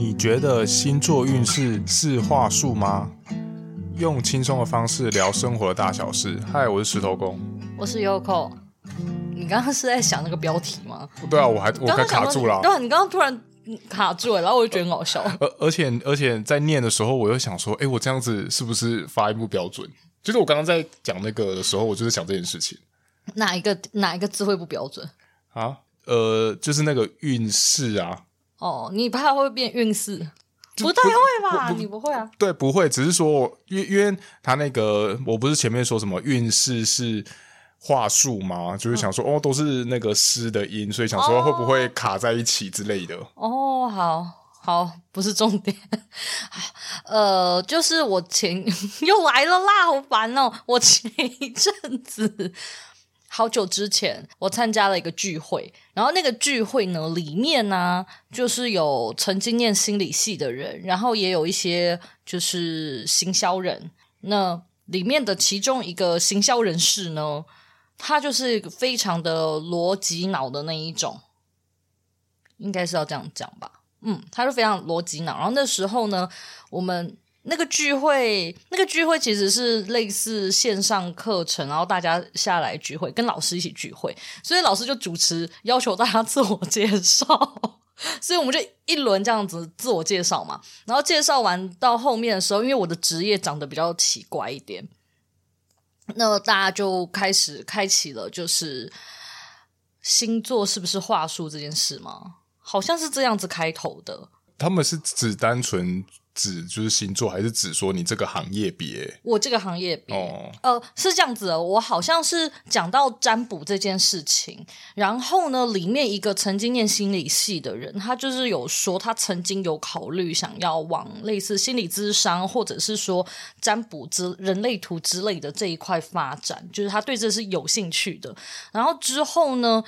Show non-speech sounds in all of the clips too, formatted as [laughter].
你觉得星座运势是话术吗？用轻松的方式聊生活的大小事。嗨，我是石头公，我是 Yoko。你刚刚是在想那个标题吗？对啊，我还我还卡住了。对啊，你刚刚突然卡住了，然后我就觉得很好笑。[laughs] 而而且而且在念的时候，我又想说，哎，我这样子是不是发音不标准？就是我刚刚在讲那个的时候，我就是想这件事情。哪一个哪一个字会不标准啊？呃，就是那个运势啊。哦，你怕会变运势？不太会吧？你不会啊？对，不会。只是说，因为因为他那个，我不是前面说什么运势是话术吗？就是想说，嗯、哦，都是那个诗的音，所以想说会不会卡在一起之类的？哦，好好，不是重点。呃，就是我前 [laughs] 又来了啦，好烦哦！我前一阵子。好久之前，我参加了一个聚会，然后那个聚会呢，里面呢，就是有曾经念心理系的人，然后也有一些就是行销人。那里面的其中一个行销人士呢，他就是非常的逻辑脑的那一种，应该是要这样讲吧？嗯，他是非常逻辑脑。然后那时候呢，我们。那个聚会，那个聚会其实是类似线上课程，然后大家下来聚会，跟老师一起聚会，所以老师就主持，要求大家 [laughs] 自我介绍，所以我们就一轮这样子自我介绍嘛。然后介绍完到后面的时候，因为我的职业长得比较奇怪一点，那大家就开始开启了，就是星座是不是话术这件事吗？好像是这样子开头的。他们是只单纯。指就是星座，还是指说你这个行业别？我这个行业别，哦、呃，是这样子的。我好像是讲到占卜这件事情，然后呢，里面一个曾经念心理系的人，他就是有说，他曾经有考虑想要往类似心理咨商，或者是说占卜之人类图之类的这一块发展，就是他对这是有兴趣的。然后之后呢，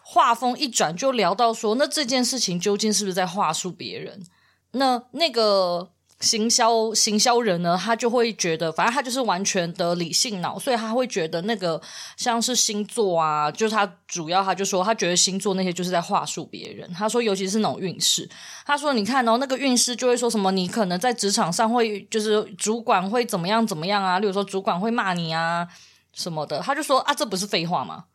话锋一转，就聊到说，那这件事情究竟是不是在话术别人？那那个行销行销人呢，他就会觉得，反正他就是完全的理性脑，所以他会觉得那个像是星座啊，就是他主要他就说，他觉得星座那些就是在话术别人。他说，尤其是那种运势，他说，你看哦，那个运势就会说什么，你可能在职场上会就是主管会怎么样怎么样啊，例如说主管会骂你啊什么的，他就说啊，这不是废话吗？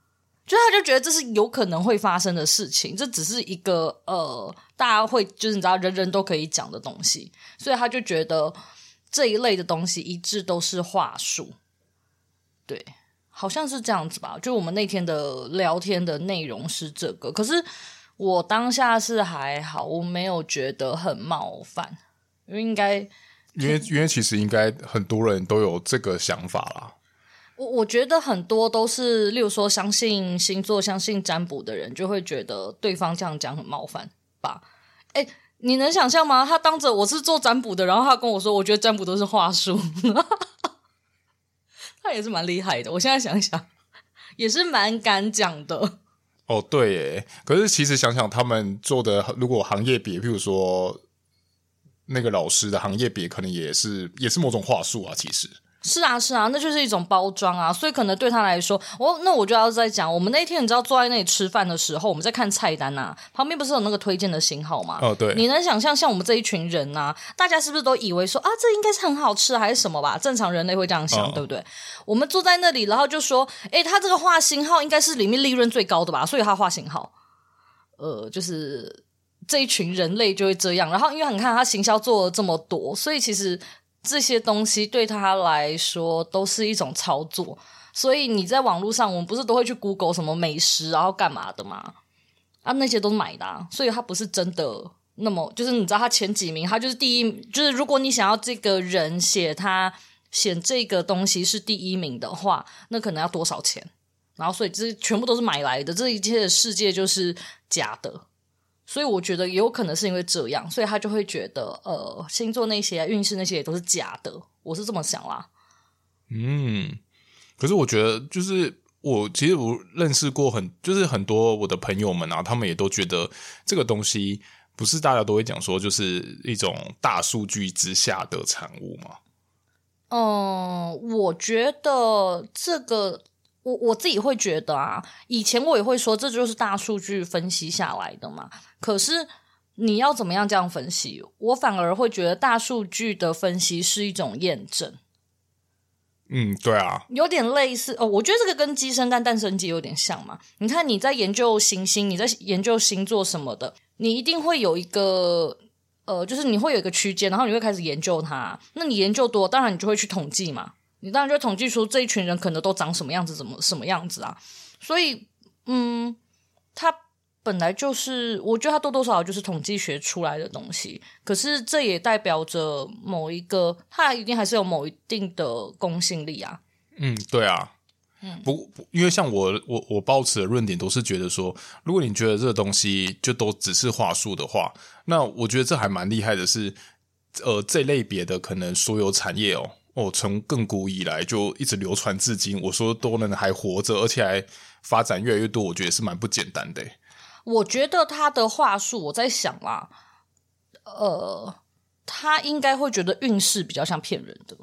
就他就觉得这是有可能会发生的事情，这只是一个呃，大家会就是你知道人人都可以讲的东西，所以他就觉得这一类的东西一致都是话术，对，好像是这样子吧。就我们那天的聊天的内容是这个，可是我当下是还好，我没有觉得很冒犯，因为应该因为因为其实应该很多人都有这个想法啦。我我觉得很多都是，例如说相信星座、相信占卜的人，就会觉得对方这样讲很冒犯吧？诶，你能想象吗？他当着我是做占卜的，然后他跟我说，我觉得占卜都是话术，[laughs] 他也是蛮厉害的。我现在想想，也是蛮敢讲的。哦，对耶，可是其实想想，他们做的如果行业别，譬如说那个老师的行业别，可能也是也是某种话术啊，其实。是啊，是啊，那就是一种包装啊，所以可能对他来说，我那我就要再讲，我们那天你知道坐在那里吃饭的时候，我们在看菜单啊，旁边不是有那个推荐的型号吗？哦，对，你能想象像我们这一群人啊，大家是不是都以为说啊，这应该是很好吃还是什么吧？正常人类会这样想，哦、对不对？我们坐在那里，然后就说，诶，他这个画型号应该是里面利润最高的吧，所以他画型号，呃，就是这一群人类就会这样。然后因为你看他行销做了这么多，所以其实。这些东西对他来说都是一种操作，所以你在网络上，我们不是都会去 Google 什么美食，然后干嘛的吗？啊，那些都是买的，所以他不是真的那么，就是你知道他前几名，他就是第一，就是如果你想要这个人写他写这个东西是第一名的话，那可能要多少钱？然后所以这全部都是买来的，这一切的世界就是假的。所以我觉得也有可能是因为这样，所以他就会觉得，呃，星座那些、运势那些也都是假的。我是这么想啦。嗯，可是我觉得，就是我其实我认识过很，就是很多我的朋友们啊，他们也都觉得这个东西不是大家都会讲说，就是一种大数据之下的产物吗？嗯，我觉得这个。我我自己会觉得啊，以前我也会说这就是大数据分析下来的嘛。可是你要怎么样这样分析？我反而会觉得大数据的分析是一种验证。嗯，对啊，有点类似哦。我觉得这个跟鸡生蛋，蛋生鸡有点像嘛。你看你在研究行星，你在研究星座什么的，你一定会有一个呃，就是你会有一个区间，然后你会开始研究它。那你研究多，当然你就会去统计嘛。你当然就会统计出这一群人可能都长什么样子，怎么什么样子啊。所以，嗯，它。本来就是，我觉得它多多少少就是统计学出来的东西。可是这也代表着某一个，它一定还是有某一定的公信力啊。嗯，对啊。嗯，不，因为像我，我我抱持的论点都是觉得说，如果你觉得这个东西就都只是话术的话，那我觉得这还蛮厉害的是，是呃，这类别的可能所有产业哦哦，从亘古以来就一直流传至今，我说都能还活着，而且还发展越来越多，我觉得是蛮不简单的。我觉得他的话术，我在想啦，呃，他应该会觉得运势比较像骗人的，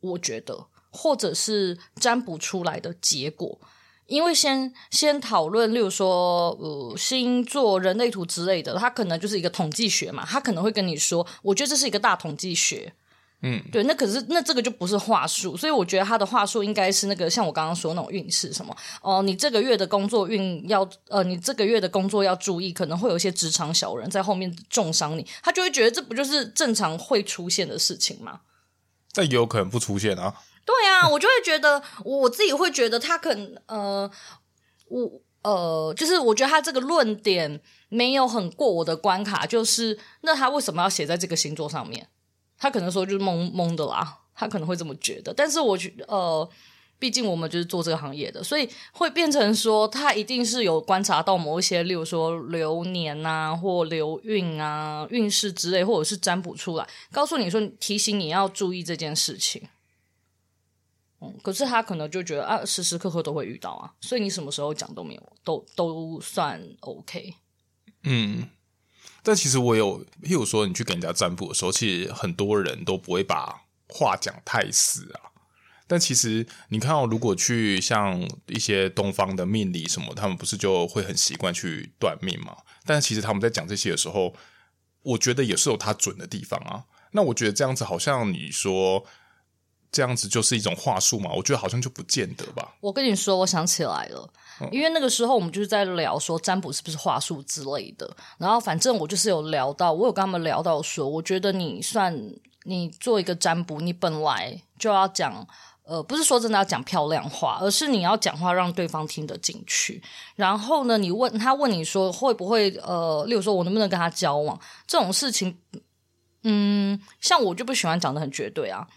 我觉得，或者是占卜出来的结果，因为先先讨论，例如说，呃，星座、人类图之类的，他可能就是一个统计学嘛，他可能会跟你说，我觉得这是一个大统计学。嗯，对，那可是那这个就不是话术，所以我觉得他的话术应该是那个像我刚刚说那种运势什么哦、呃，你这个月的工作运要呃，你这个月的工作要注意，可能会有一些职场小人在后面重伤你，他就会觉得这不就是正常会出现的事情吗？但也有可能不出现啊。对啊，我就会觉得我自己会觉得他可能呃，我呃，就是我觉得他这个论点没有很过我的关卡，就是那他为什么要写在这个星座上面？他可能说就是懵懵的啦，他可能会这么觉得。但是我觉得，呃，毕竟我们就是做这个行业的，所以会变成说他一定是有观察到某一些，例如说流年啊，或流运啊、运势之类，或者是占卜出来，告诉你说提醒你要注意这件事情。嗯，可是他可能就觉得啊，时时刻刻都会遇到啊，所以你什么时候讲都没有，都都算 OK。嗯。但其实我有，譬如说你去给人家占卜的时候，其实很多人都不会把话讲太死啊。但其实你看到，如果去像一些东方的命理什么，他们不是就会很习惯去断命嘛？但是其实他们在讲这些的时候，我觉得也是有他准的地方啊。那我觉得这样子好像你说。这样子就是一种话术嘛？我觉得好像就不见得吧。我跟你说，我想起来了，嗯、因为那个时候我们就是在聊说占卜是不是话术之类的。然后反正我就是有聊到，我有跟他们聊到说，我觉得你算你做一个占卜，你本来就要讲，呃，不是说真的要讲漂亮话，而是你要讲话让对方听得进去。然后呢，你问他问你说会不会呃，例如说我能不能跟他交往这种事情，嗯，像我就不喜欢讲的很绝对啊。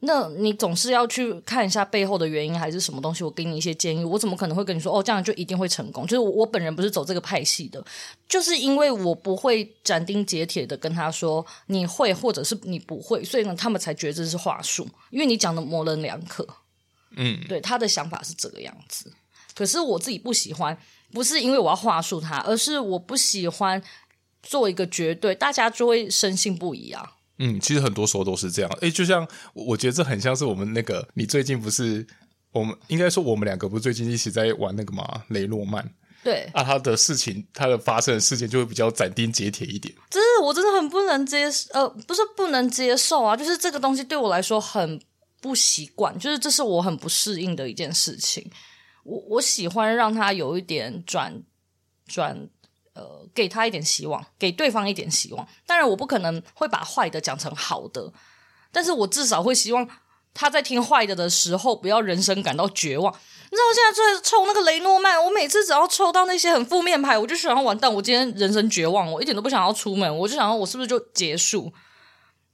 那你总是要去看一下背后的原因还是什么东西？我给你一些建议，我怎么可能会跟你说哦，这样就一定会成功？就是我我本人不是走这个派系的，就是因为我不会斩钉截铁的跟他说你会或者是你不会，所以呢，他们才觉得这是话术，因为你讲的模棱两可。嗯，对，他的想法是这个样子。可是我自己不喜欢，不是因为我要话术他，而是我不喜欢做一个绝对，大家就会深信不疑啊。嗯，其实很多时候都是这样。诶，就像我觉得这很像是我们那个，你最近不是我们应该说我们两个不是最近一起在玩那个吗？雷诺曼。对啊，他的事情，他的发生的事情就会比较斩钉截铁一点。真是我真的很不能接受，呃，不是不能接受啊，就是这个东西对我来说很不习惯，就是这是我很不适应的一件事情。我我喜欢让他有一点转转。呃，给他一点希望，给对方一点希望。当然，我不可能会把坏的讲成好的，但是我至少会希望他在听坏的的时候，不要人生感到绝望。你知道，我现在在抽那个雷诺曼，我每次只要抽到那些很负面牌，我就想要完蛋，我今天人生绝望，我一点都不想要出门，我就想要我是不是就结束，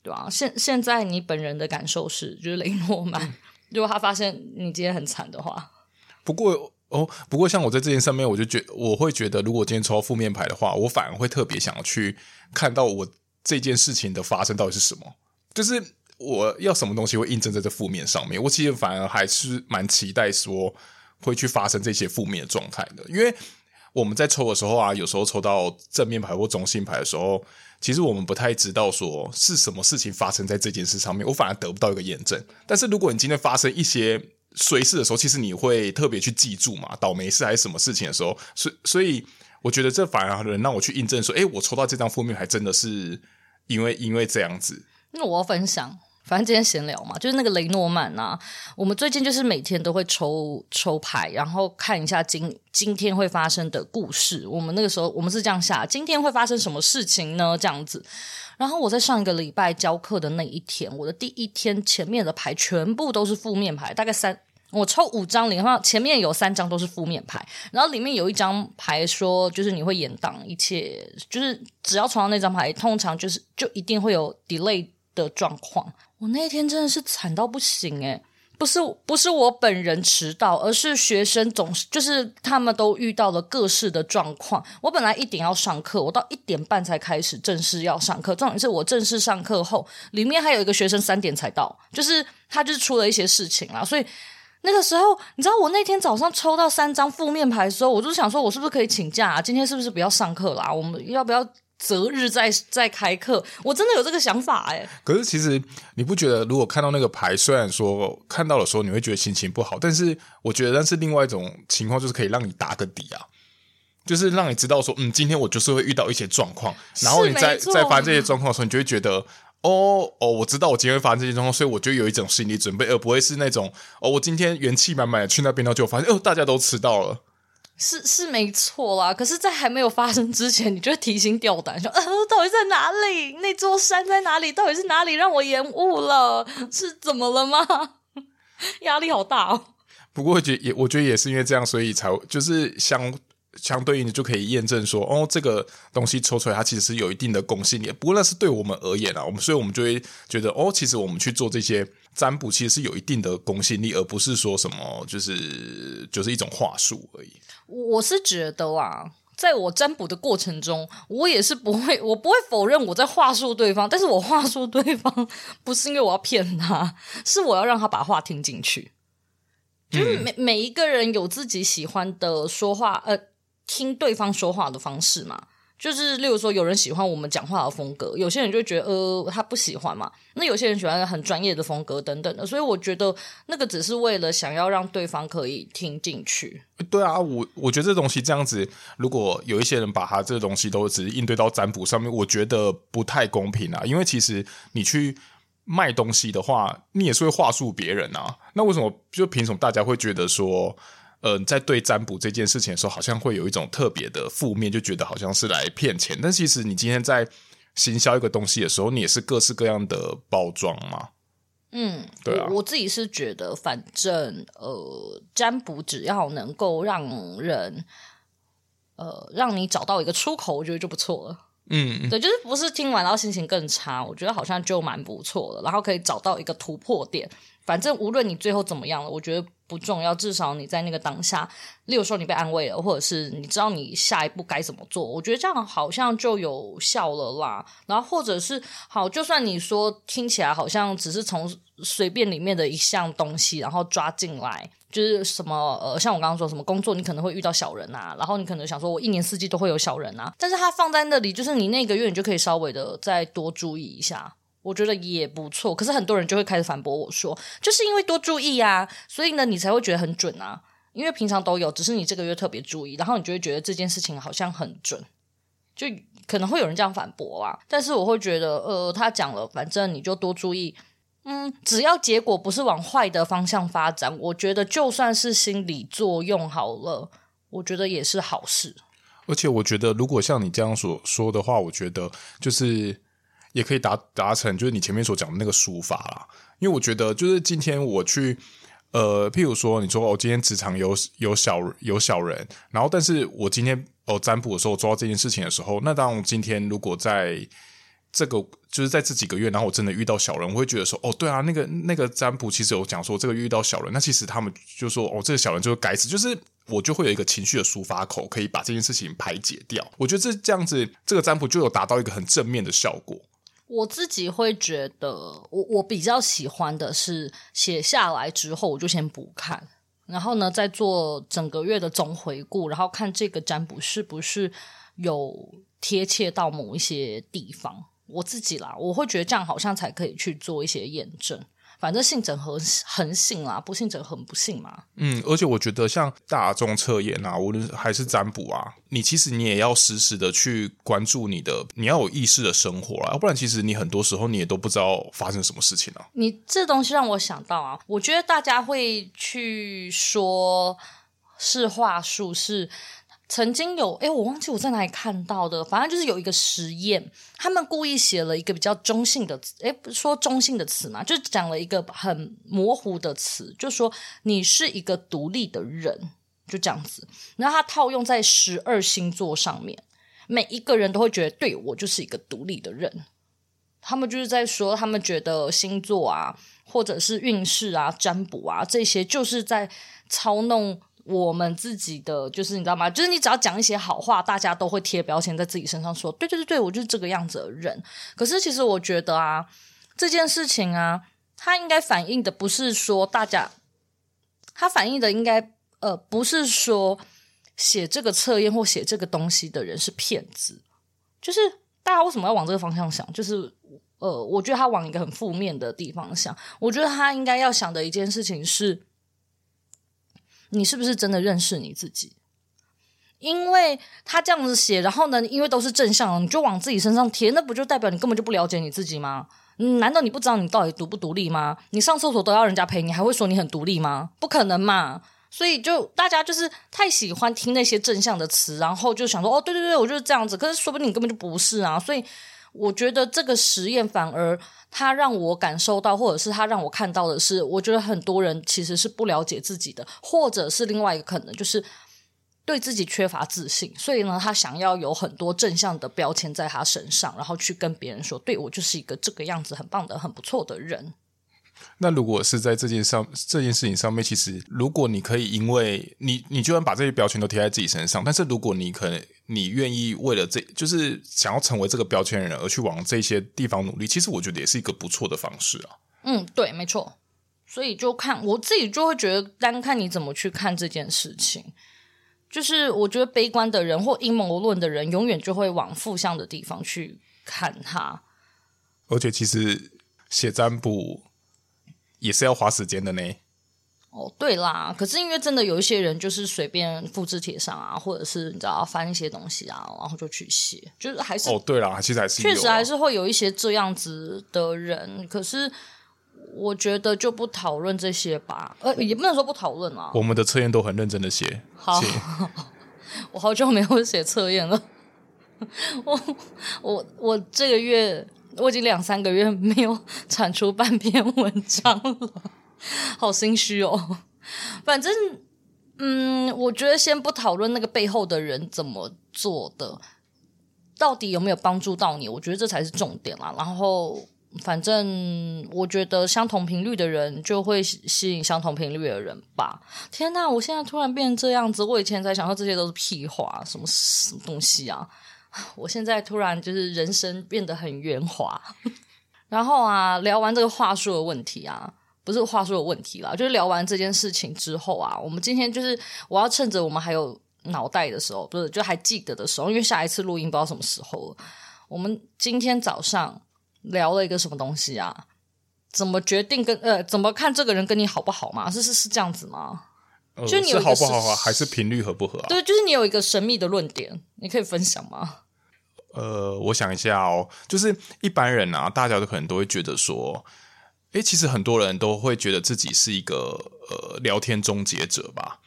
对吧？现现在你本人的感受是，就是雷诺曼，嗯、如果他发现你今天很惨的话，不过。哦，不过像我在这件上面，我就觉我会觉得，如果今天抽到负面牌的话，我反而会特别想要去看到我这件事情的发生到底是什么，就是我要什么东西会印证在这负面上面。我其实反而还是蛮期待说会去发生这些负面的状态的，因为我们在抽的时候啊，有时候抽到正面牌或中性牌的时候，其实我们不太知道说是什么事情发生在这件事上面，我反而得不到一个验证。但是如果你今天发生一些随事的时候，其实你会特别去记住嘛，倒霉事还是什么事情的时候，所所以我觉得这反而能让我去印证说，哎，我抽到这张负面还真的是因为因为这样子。那我要分享。反正今天闲聊嘛，就是那个雷诺曼啊。我们最近就是每天都会抽抽牌，然后看一下今今天会发生的故事。我们那个时候我们是这样下：今天会发生什么事情呢？这样子。然后我在上一个礼拜教课的那一天，我的第一天前面的牌全部都是负面牌，大概三，我抽五张，然后前面有三张都是负面牌，然后里面有一张牌说，就是你会延宕一切，就是只要抽到那张牌，通常就是就一定会有 delay 的状况。我那天真的是惨到不行诶，不是不是我本人迟到，而是学生总是就是他们都遇到了各式的状况。我本来一点要上课，我到一点半才开始正式要上课。重点是我正式上课后，里面还有一个学生三点才到，就是他就是出了一些事情啦。所以那个时候，你知道我那天早上抽到三张负面牌的时候，我就想说，我是不是可以请假啊？今天是不是不要上课啦？我们要不要？择日再再开课，我真的有这个想法哎。可是其实你不觉得，如果看到那个牌，虽然说看到的时候你会觉得心情不好，但是我觉得，但是另外一种情况就是可以让你打个底啊，就是让你知道说，嗯，今天我就是会遇到一些状况，然后你再再发生这些状况的时候，你就会觉得，哦哦，我知道我今天会发生这些状况，所以我就有一种心理准备，而不会是那种，哦，我今天元气满满的去那边，然后就发现，哦，大家都迟到了。是是没错啦，可是，在还没有发生之前，你就会提心吊胆，说：“呃，到底在哪里？那座山在哪里？到底是哪里让我延误了？是怎么了吗？” [laughs] 压力好大哦。不过，觉也我觉得也是因为这样，所以才就是想相对应的就可以验证说，哦，这个东西抽出来，它其实是有一定的公信力。不过，那是对我们而言啊，我们所以我们就会觉得，哦，其实我们去做这些。占卜其实是有一定的公信力，而不是说什么就是就是一种话术而已。我是觉得啊，在我占卜的过程中，我也是不会，[laughs] 我不会否认我在话术对方，但是我话术对方不是因为我要骗他，是我要让他把话听进去。就是每、嗯、每一个人有自己喜欢的说话，呃，听对方说话的方式嘛。就是，例如说，有人喜欢我们讲话的风格，有些人就觉得，呃，他不喜欢嘛。那有些人喜欢很专业的风格等等的，所以我觉得那个只是为了想要让对方可以听进去。对啊，我我觉得这东西这样子，如果有一些人把他这个东西都只是应对到占卜上面，我觉得不太公平啊。因为其实你去卖东西的话，你也是会话术别人啊。那为什么就凭什么大家会觉得说？呃，在对占卜这件事情的时候，好像会有一种特别的负面，就觉得好像是来骗钱。但其实你今天在行销一个东西的时候，你也是各式各样的包装嘛。嗯，对啊，我，我自己是觉得，反正呃，占卜只要能够让人呃让你找到一个出口，我觉得就不错了。嗯，对，就是不是听完然后心情更差，我觉得好像就蛮不错的。然后可以找到一个突破点。反正无论你最后怎么样了，我觉得不重要。至少你在那个当下，例如说你被安慰了，或者是你知道你下一步该怎么做，我觉得这样好像就有效了啦。然后或者是好，就算你说听起来好像只是从随便里面的一项东西，然后抓进来，就是什么呃，像我刚刚说什么工作，你可能会遇到小人啊，然后你可能想说我一年四季都会有小人啊，但是它放在那里，就是你那个月你就可以稍微的再多注意一下。我觉得也不错，可是很多人就会开始反驳我说，就是因为多注意啊，所以呢，你才会觉得很准啊。因为平常都有，只是你这个月特别注意，然后你就会觉得这件事情好像很准，就可能会有人这样反驳啊。但是我会觉得，呃，他讲了，反正你就多注意，嗯，只要结果不是往坏的方向发展，我觉得就算是心理作用好了，我觉得也是好事。而且我觉得，如果像你这样所说的话，我觉得就是。也可以达达成，就是你前面所讲的那个书法啦。因为我觉得，就是今天我去，呃，譬如说，你说我、哦、今天职场有有小有小人，然后，但是我今天哦占卜的时候做到这件事情的时候，那当我今天如果在这个就是在这几个月，然后我真的遇到小人，我会觉得说，哦，对啊，那个那个占卜其实有讲说这个遇到小人，那其实他们就说，哦，这个小人就是该死，就是我就会有一个情绪的抒发口，可以把这件事情排解掉。我觉得这这样子，这个占卜就有达到一个很正面的效果。我自己会觉得，我我比较喜欢的是写下来之后，我就先不看，然后呢，再做整个月的总回顾，然后看这个占卜是不是有贴切到某一些地方。我自己啦，我会觉得这样好像才可以去做一些验证。反正信者恒恒信啦，不信者恒不信嘛。嗯，而且我觉得像大众测验啊，无论还是占卜啊，你其实你也要时时的去关注你的，你要有意识的生活啊，要不然其实你很多时候你也都不知道发生什么事情啊。你这东西让我想到啊，我觉得大家会去说是话术是。曾经有诶，我忘记我在哪里看到的，反正就是有一个实验，他们故意写了一个比较中性的词，诶，不说中性的词嘛，就讲了一个很模糊的词，就说你是一个独立的人，就这样子。然后他套用在十二星座上面，每一个人都会觉得，对，我就是一个独立的人。他们就是在说，他们觉得星座啊，或者是运势啊、占卜啊这些，就是在操弄。我们自己的就是你知道吗？就是你只要讲一些好话，大家都会贴标签在自己身上说，对对对对，我就是这个样子的人。可是其实我觉得啊，这件事情啊，它应该反映的不是说大家，它反映的应该呃不是说写这个测验或写这个东西的人是骗子，就是大家为什么要往这个方向想？就是呃，我觉得他往一个很负面的地方想。我觉得他应该要想的一件事情是。你是不是真的认识你自己？因为他这样子写，然后呢，因为都是正向，你就往自己身上贴，那不就代表你根本就不了解你自己吗？难道你不知道你到底独不独立吗？你上厕所都要人家陪你，还会说你很独立吗？不可能嘛！所以就大家就是太喜欢听那些正向的词，然后就想说，哦，对对对，我就是这样子。可是说不定你根本就不是啊！所以我觉得这个实验反而。他让我感受到，或者是他让我看到的是，我觉得很多人其实是不了解自己的，或者是另外一个可能就是对自己缺乏自信，所以呢，他想要有很多正向的标签在他身上，然后去跟别人说，对，我就是一个这个样子很棒的、很不错的人。那如果是在这件上这件事情上面，其实如果你可以，因为你你就算把这些标签都贴在自己身上，但是如果你可能你愿意为了这就是想要成为这个标签的人而去往这些地方努力，其实我觉得也是一个不错的方式啊。嗯，对，没错。所以就看我自己就会觉得，单看你怎么去看这件事情，就是我觉得悲观的人或阴谋论的人，永远就会往负向的地方去看它。而且，其实写占卜。也是要花时间的呢。哦，对啦，可是因为真的有一些人就是随便复制贴上啊，或者是你知道翻一些东西啊，然后就去写，就是还是哦，对啦，其实还是确实还是会有一些这样子的人。可是我觉得就不讨论这些吧，呃，也不能说不讨论啊。我们的测验都很认真的写。好，[laughs] 我好久没有写测验了。[laughs] 我我我这个月。我已经两三个月没有 [laughs] 产出半篇文章了，好心虚哦。反正，嗯，我觉得先不讨论那个背后的人怎么做的，到底有没有帮助到你，我觉得这才是重点啦。然后，反正我觉得相同频率的人就会吸引相同频率的人吧。天哪，我现在突然变成这样子，我以前在想说这些都是屁话，什么什么东西啊？[laughs] 我现在突然就是人生变得很圆滑，[laughs] 然后啊，聊完这个话术的问题啊，不是话术的问题啦，就是聊完这件事情之后啊，我们今天就是我要趁着我们还有脑袋的时候，不是就还记得的时候，因为下一次录音不知道什么时候了。我们今天早上聊了一个什么东西啊？怎么决定跟呃，怎么看这个人跟你好不好吗？是是是这样子吗？就你有一个是好不好啊？还是频率合不合？对，就是你有一个神秘的论点，你可以分享吗？呃，我想一下哦，就是一般人啊，大家都可能都会觉得说，诶，其实很多人都会觉得自己是一个呃聊天终结者吧？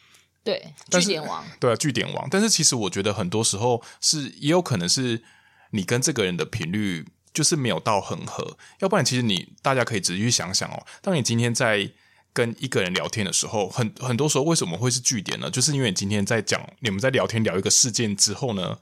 对，据点王，对啊，据点王。但是其实我觉得很多时候是也有可能是你跟这个人的频率就是没有到很合，要不然其实你大家可以仔细去想想哦，当你今天在跟一个人聊天的时候，很很多时候为什么会是据点呢？就是因为你今天在讲你们在聊天聊一个事件之后呢，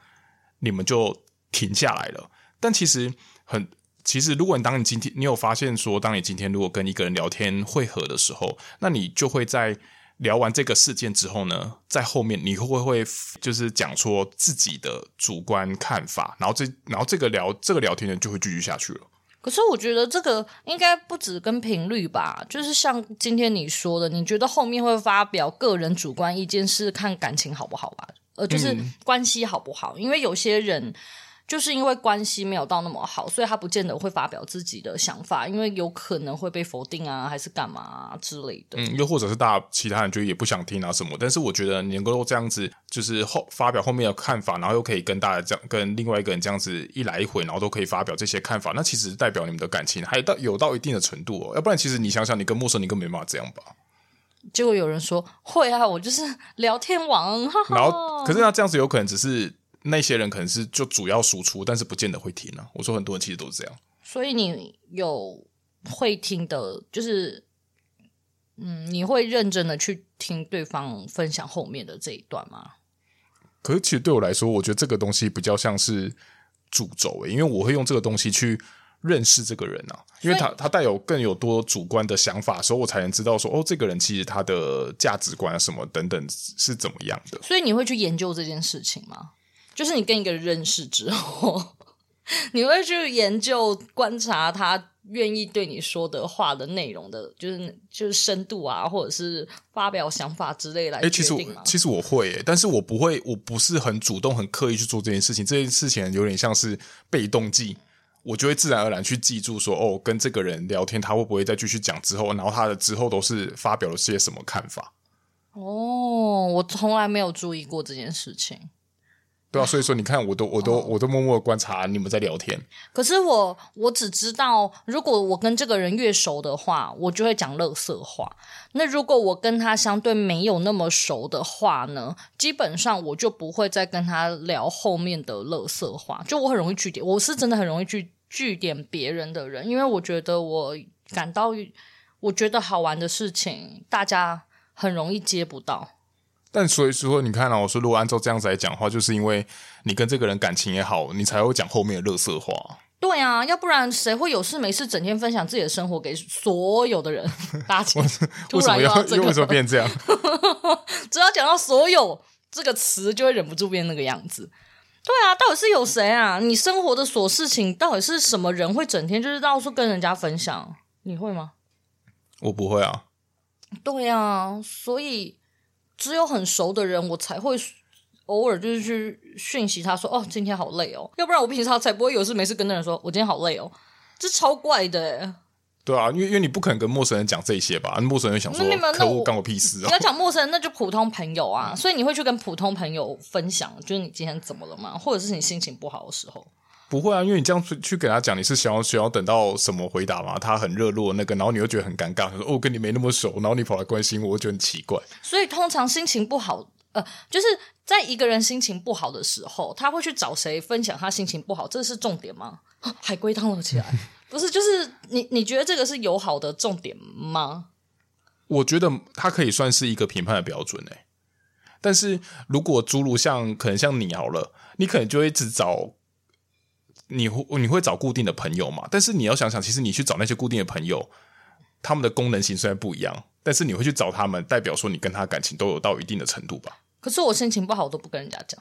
你们就。停下来了，但其实很，其实如果你当你今天你有发现说，当你今天如果跟一个人聊天会合的时候，那你就会在聊完这个事件之后呢，在后面你会不会就是讲说自己的主观看法，然后这然后这个聊这个聊天呢就会继续下去了。可是我觉得这个应该不止跟频率吧，就是像今天你说的，你觉得后面会发表个人主观意见是看感情好不好吧？呃，就是关系好不好？嗯、因为有些人。就是因为关系没有到那么好，所以他不见得会发表自己的想法，因为有可能会被否定啊，还是干嘛、啊、之类的。嗯，又或者是大家其他人就也不想听啊什么。但是我觉得你能够这样子，就是后发表后面的看法，然后又可以跟大家这样跟另外一个人这样子一来一回，然后都可以发表这些看法，那其实代表你们的感情还到有到一定的程度哦。要不然，其实你想想，你跟陌生人你根本没办法这样吧？结果有人说会啊，我就是聊天王。哈哈，然后，可是他这样子有可能只是。那些人可能是就主要输出，但是不见得会听啊。我说很多人其实都是这样。所以你有会听的，就是嗯，你会认真的去听对方分享后面的这一段吗？可是其实对我来说，我觉得这个东西比较像是主轴诶，因为我会用这个东西去认识这个人啊，因为他他带有更有多主观的想法，所以我才能知道说哦，这个人其实他的价值观啊什么等等是怎么样的。所以你会去研究这件事情吗？就是你跟一个人认识之后，[laughs] 你会去研究、观察他愿意对你说的话的内容的，就是就是深度啊，或者是发表想法之类来决定吗？欸，其实我其实我会欸，但是我不会，我不是很主动、很刻意去做这件事情。这件事情有点像是被动记，我就会自然而然去记住说，哦，跟这个人聊天，他会不会再继续讲之后，然后他的之后都是发表了些什么看法？哦，我从来没有注意过这件事情。对啊，所以说你看，我都我都、哦、我都默默观察你们在聊天。可是我我只知道，如果我跟这个人越熟的话，我就会讲乐色话。那如果我跟他相对没有那么熟的话呢，基本上我就不会再跟他聊后面的乐色话。就我很容易句点，我是真的很容易去句点别人的人，因为我觉得我感到我觉得好玩的事情，大家很容易接不到。但所以说，你看啊，我说如果按照这样子来讲的话，就是因为你跟这个人感情也好，你才会讲后面的乐色话。对啊，要不然谁会有事没事整天分享自己的生活给所有的人？大家 [laughs] 为什么要为什么变这样？[laughs] 只要讲到所有这个词，就会忍不住变那个样子。对啊，到底是有谁啊？你生活的琐事情，到底是什么人会整天就是到处跟人家分享？你会吗？我不会啊。对啊，所以。只有很熟的人，我才会偶尔就是去讯息他说：“哦，今天好累哦。”要不然我平常才不会有事没事跟那人说：“我今天好累哦。”这超怪的。对啊，因为因为你不可能跟陌生人讲这些吧？陌生人想说：“可恶，干我屁事啊！”你要讲陌生人，那就普通朋友啊。所以你会去跟普通朋友分享，就是你今天怎么了吗？或者是你心情不好的时候？不会啊，因为你这样去去给他讲，你是想要想要等到什么回答吗？他很热络那个，然后你又觉得很尴尬，他说：“哦，跟你没那么熟。”然后你跑来关心我，我觉得很奇怪。所以通常心情不好，呃，就是在一个人心情不好的时候，他会去找谁分享他心情不好？这是重点吗？[laughs] 海龟汤了起来，[laughs] 不是？就是你你觉得这个是友好的重点吗？我觉得他可以算是一个评判的标准诶。但是如果诸如像可能像你好了，你可能就会一直找。你会你会找固定的朋友嘛？但是你要想想，其实你去找那些固定的朋友，他们的功能性虽然不一样，但是你会去找他们，代表说你跟他感情都有到一定的程度吧？可是我心情不好，我都不跟人家讲，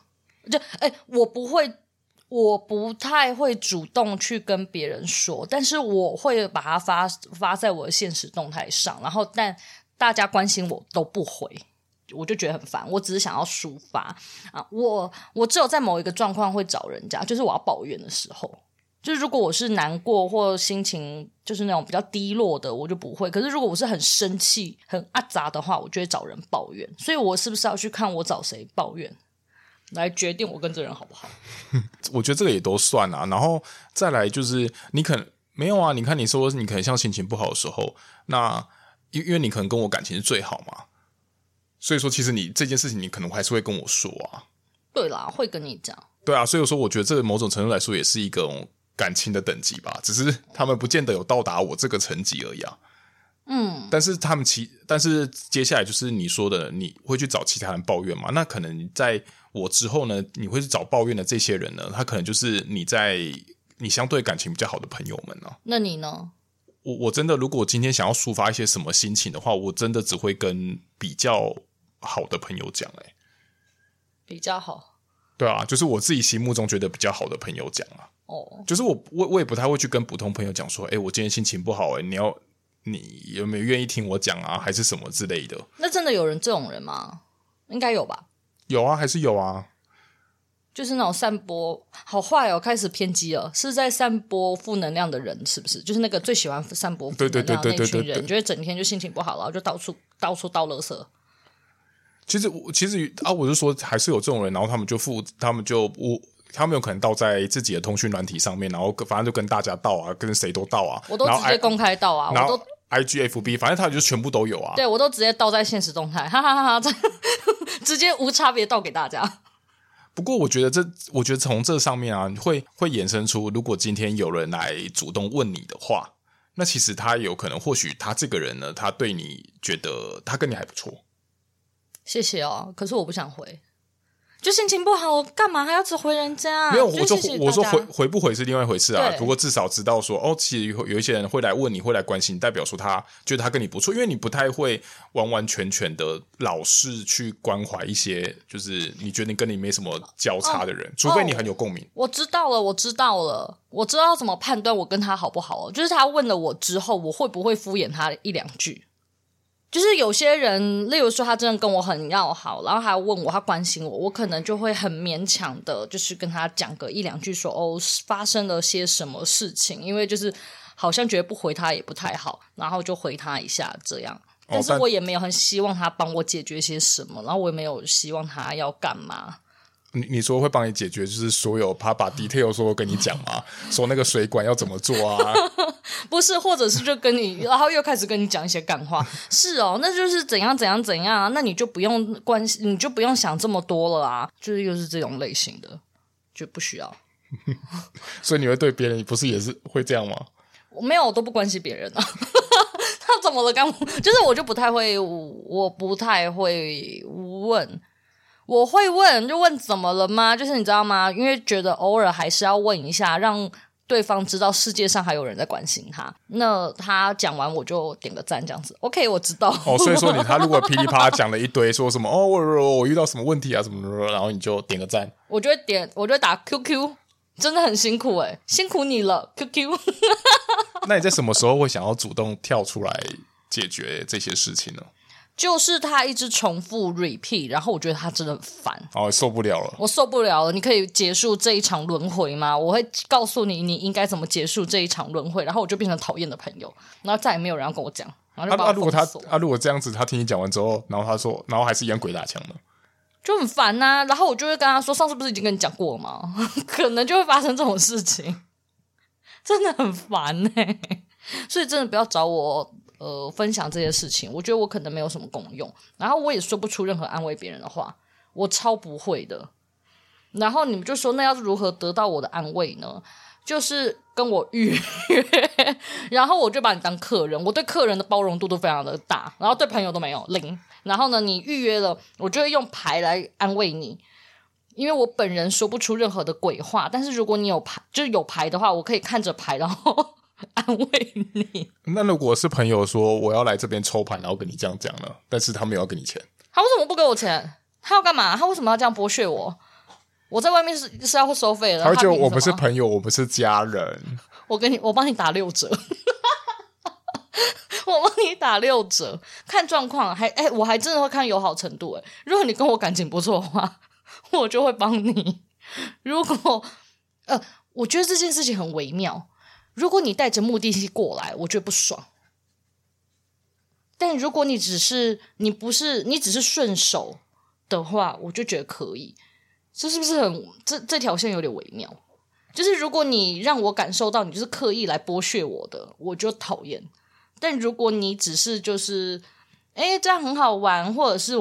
就哎，我不会，我不太会主动去跟别人说，但是我会把它发发在我的现实动态上，然后但大家关心我都不回。我就觉得很烦，我只是想要抒发啊！我我只有在某一个状况会找人家，就是我要抱怨的时候，就是如果我是难过或心情就是那种比较低落的，我就不会。可是如果我是很生气、很阿杂的话，我就会找人抱怨。所以我是不是要去看我找谁抱怨，来决定我跟这人好不好？[laughs] 我觉得这个也都算啊。然后再来就是你可能没有啊，你看你说你可能像心情不好的时候，那因因为你可能跟我感情是最好嘛。所以说，其实你这件事情，你可能还是会跟我说啊。对啦，会跟你讲。对啊，所以说，我觉得这某种程度来说，也是一个感情的等级吧。只是他们不见得有到达我这个层级而已啊。嗯。但是他们其，但是接下来就是你说的，你会去找其他人抱怨嘛？那可能在我之后呢，你会去找抱怨的这些人呢，他可能就是你在你相对感情比较好的朋友们呢。那你呢？我我真的，如果今天想要抒发一些什么心情的话，我真的只会跟比较。好的朋友讲，哎，比较好，对啊，就是我自己心目中觉得比较好的朋友讲啊。哦，就是我我我也不太会去跟普通朋友讲说，哎，我今天心情不好，哎，你要你有没有愿意听我讲啊，还是什么之类的？那真的有人这种人吗？应该有吧？有啊，还是有啊。就是那种散播好坏哦，开始偏激了，是在散播负能量的人，是不是？就是那个最喜欢散播负能量的那群人，觉得整天就心情不好，然后就到处到处倒垃圾。其实我其实啊，我就说还是有这种人，然后他们就付，他们就我，他们有可能倒在自己的通讯软体上面，然后反正就跟大家倒啊，跟谁都倒啊，我都直接公开倒啊，我都 IGFB，反正他就全部都有啊。对，我都直接倒在现实动态，哈哈哈哈，[laughs] 直接无差别倒给大家。不过我觉得这，我觉得从这上面啊，会会衍生出，如果今天有人来主动问你的话，那其实他有可能，或许他这个人呢，他对你觉得他跟你还不错。谢谢哦，可是我不想回。就心情不好，我干嘛还要只回人家？没有，我说我说回回不回是另外一回事啊。不过至少知道说，哦，其实有一些人会来问你，会来关心你，代表说他觉得他跟你不错，因为你不太会完完全全的老是去关怀一些，就是你觉得你跟你没什么交叉的人，哦、除非你很有共鸣、哦。我知道了，我知道了，我知道怎么判断我跟他好不好了。就是他问了我之后，我会不会敷衍他一两句？就是有些人，例如说他真的跟我很要好，然后还问我，他关心我，我可能就会很勉强的，就是跟他讲个一两句说，说哦发生了些什么事情，因为就是好像觉得不回他也不太好，然后就回他一下这样。但是我也没有很希望他帮我解决些什么，然后我也没有希望他要干嘛。你你说会帮你解决，就是所有他把 detail 说跟你讲吗？说那个水管要怎么做啊？[laughs] 不是，或者是就跟你，然后又开始跟你讲一些干话。是哦，那就是怎样怎样怎样啊？那你就不用关心，你就不用想这么多了啊。就是又是这种类型的，就不需要。[laughs] 所以你会对别人，你不是也是会这样吗？我没有，我都不关心别人啊。[laughs] 他怎么了？刚就是我就不太会，我不太会问。我会问，就问怎么了吗？就是你知道吗？因为觉得偶尔还是要问一下，让对方知道世界上还有人在关心他。那他讲完我就点个赞，这样子。OK，我知道。哦，所以说你他如果噼里啪啦讲了一堆，说什么哦，我我遇到什么问题啊，什么什么，然后你就点个赞。我就会点，我就会打 QQ，真的很辛苦诶，辛苦你了，QQ。那你在什么时候会想要主动跳出来解决这些事情呢？就是他一直重复 repeat，然后我觉得他真的很烦，哦，受不了了，我受不了了。你可以结束这一场轮回吗？我会告诉你你应该怎么结束这一场轮回，然后我就变成讨厌的朋友，然后再也没有人要跟我讲。然后就把我、啊啊、如果他啊，如果这样子，他听你讲完之后，然后他说，然后还是一样鬼打墙的，就很烦呐、啊。然后我就会跟他说，上次不是已经跟你讲过了吗？[laughs] 可能就会发生这种事情，真的很烦呢、欸。所以真的不要找我。呃，分享这些事情，我觉得我可能没有什么功用，然后我也说不出任何安慰别人的话，我超不会的。然后你们就说，那要是如何得到我的安慰呢？就是跟我预约，然后我就把你当客人，我对客人的包容度都非常的大，然后对朋友都没有零。然后呢，你预约了，我就会用牌来安慰你，因为我本人说不出任何的鬼话，但是如果你有牌，就是有牌的话，我可以看着牌，然后。[laughs] 安慰你。那如果是朋友说我要来这边抽盘，然后跟你这样讲呢？但是他没有要给你钱，他为什么不给我钱？他要干嘛？他为什么要这样剥削我？我在外面是是要收费的。他就我们是朋友，我们是家人。我给你，我帮你打六折。[laughs] 我帮你打六折，看状况。还哎、欸，我还真的会看友好程度。哎，如果你跟我感情不错的话，[laughs] 我就会帮你。如果呃，我觉得这件事情很微妙。如果你带着目的性过来，我觉得不爽。但如果你只是你不是你只是顺手的话，我就觉得可以。这是不是很这这条线有点微妙？就是如果你让我感受到你就是刻意来剥削我的，我就讨厌。但如果你只是就是哎这样很好玩，或者是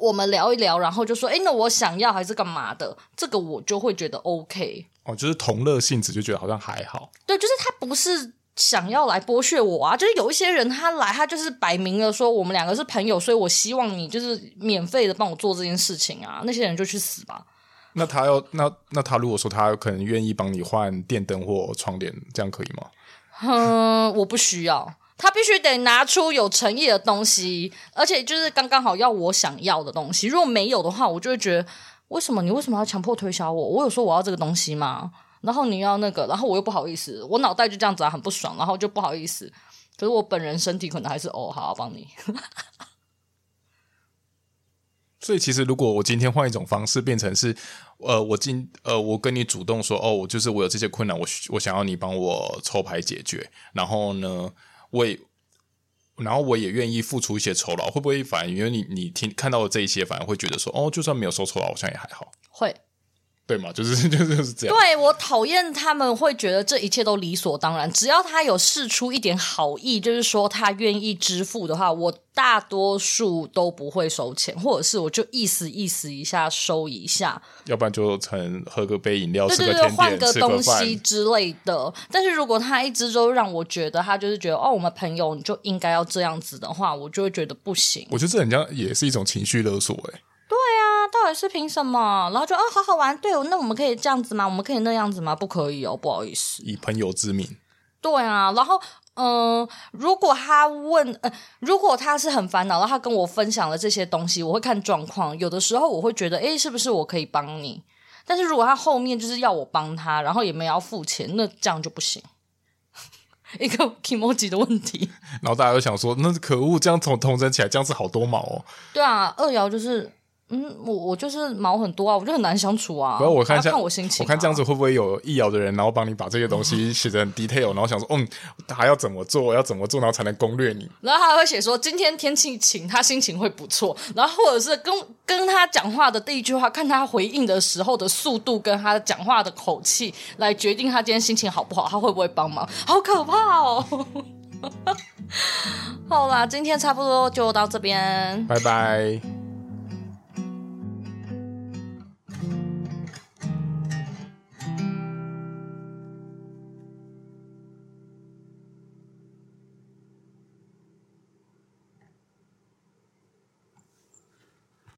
我们聊一聊，然后就说哎那我想要还是干嘛的，这个我就会觉得 OK。哦，就是同乐性质，就觉得好像还好。对，就是他不是想要来剥削我啊，就是有一些人他来，他就是摆明了说我们两个是朋友，所以我希望你就是免费的帮我做这件事情啊。那些人就去死吧。那他要那那他如果说他可能愿意帮你换电灯或窗帘，这样可以吗？嗯，我不需要，他必须得拿出有诚意的东西，而且就是刚刚好要我想要的东西。如果没有的话，我就会觉得。为什么你为什么要强迫推销我？我有说我要这个东西吗？然后你要那个，然后我又不好意思，我脑袋就这样子啊，很不爽，然后就不好意思。可是我本人身体可能还是哦，好，好帮你。[laughs] 所以其实如果我今天换一种方式，变成是，呃，我今呃，我跟你主动说，哦，我就是我有这些困难，我我想要你帮我抽牌解决，然后呢，为，然后我也愿意付出一些酬劳，会不会反而因为你你听看到的这一些，反而会觉得说，哦，就算没有收酬劳，好像也还好，会。对嘛，就是就是 [laughs] 就是这样。对，我讨厌他们会觉得这一切都理所当然，只要他有试出一点好意，就是说他愿意支付的话，我大多数都不会收钱，或者是我就意思意思一下收一下，要不然就成喝个杯饮料，对对对，换个东西之类的。但是如果他一直都让我觉得他就是觉得哦，我们朋友你就应该要这样子的话，我就会觉得不行。我觉得这人家也是一种情绪勒索，欸，哎。对啊，到底是凭什么？然后就哦，好好玩。对哦，那我们可以这样子吗？我们可以那样子吗？不可以哦，不好意思。以朋友之名。对啊，然后嗯、呃，如果他问，呃，如果他是很烦恼，然后他跟我分享了这些东西，我会看状况。有的时候我会觉得，诶，是不是我可以帮你？但是如果他后面就是要我帮他，然后也没有要付钱，那这样就不行。[laughs] 一个 kimoji 的问题。[laughs] 然后大家都想说，那可恶，这样统统整起来，这样子好多毛哦。对啊，二爻就是。嗯，我我就是毛很多啊，我就很难相处啊。不要我看一下，看我心情、啊。我看这样子会不会有易遥的人，然后帮你把这些东西 [laughs] 写得很 detail，然后想说，嗯，他要怎么做，要怎么做，然后才能攻略你。然后他还会写说，今天天气晴，他心情会不错。然后或者是跟跟他讲话的第一句话，看他回应的时候的速度，跟他讲话的口气，来决定他今天心情好不好，他会不会帮忙。好可怕哦！[laughs] 好啦，今天差不多就到这边，拜拜。